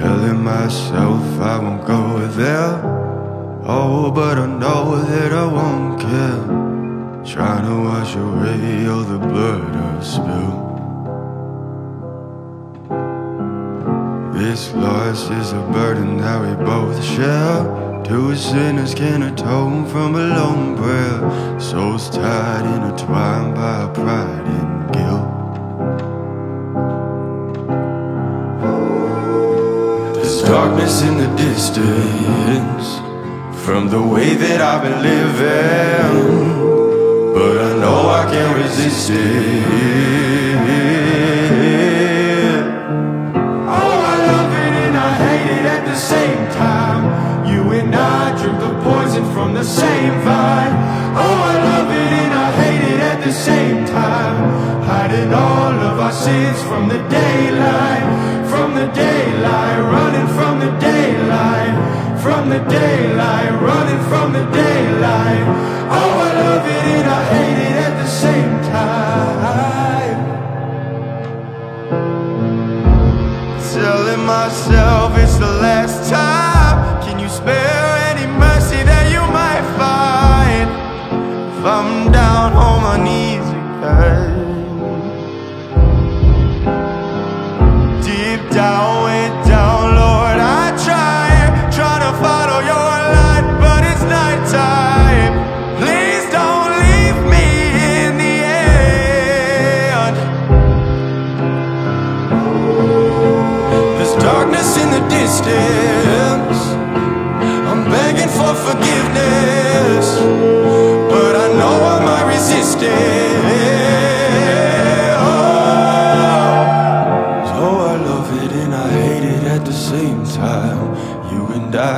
Telling myself I won't go there. Oh, but I know that I won't care. Trying to wash away all the blood I've spilled. This loss is a burden that we both share. Two sinners can atone from a long prayer. Souls tied, intertwined by pride and guilt. There's darkness in the distance from the way that I've been living, but I know I can't resist it. All of our sins from the daylight, from the daylight, running from the daylight, from the daylight, running from the daylight. Oh, I love it and I hate it at the same time. Telling myself it's the last time. Can you spare any mercy that you might find? If I'm down on my knees again. Distance. I'm begging for forgiveness, but I know I might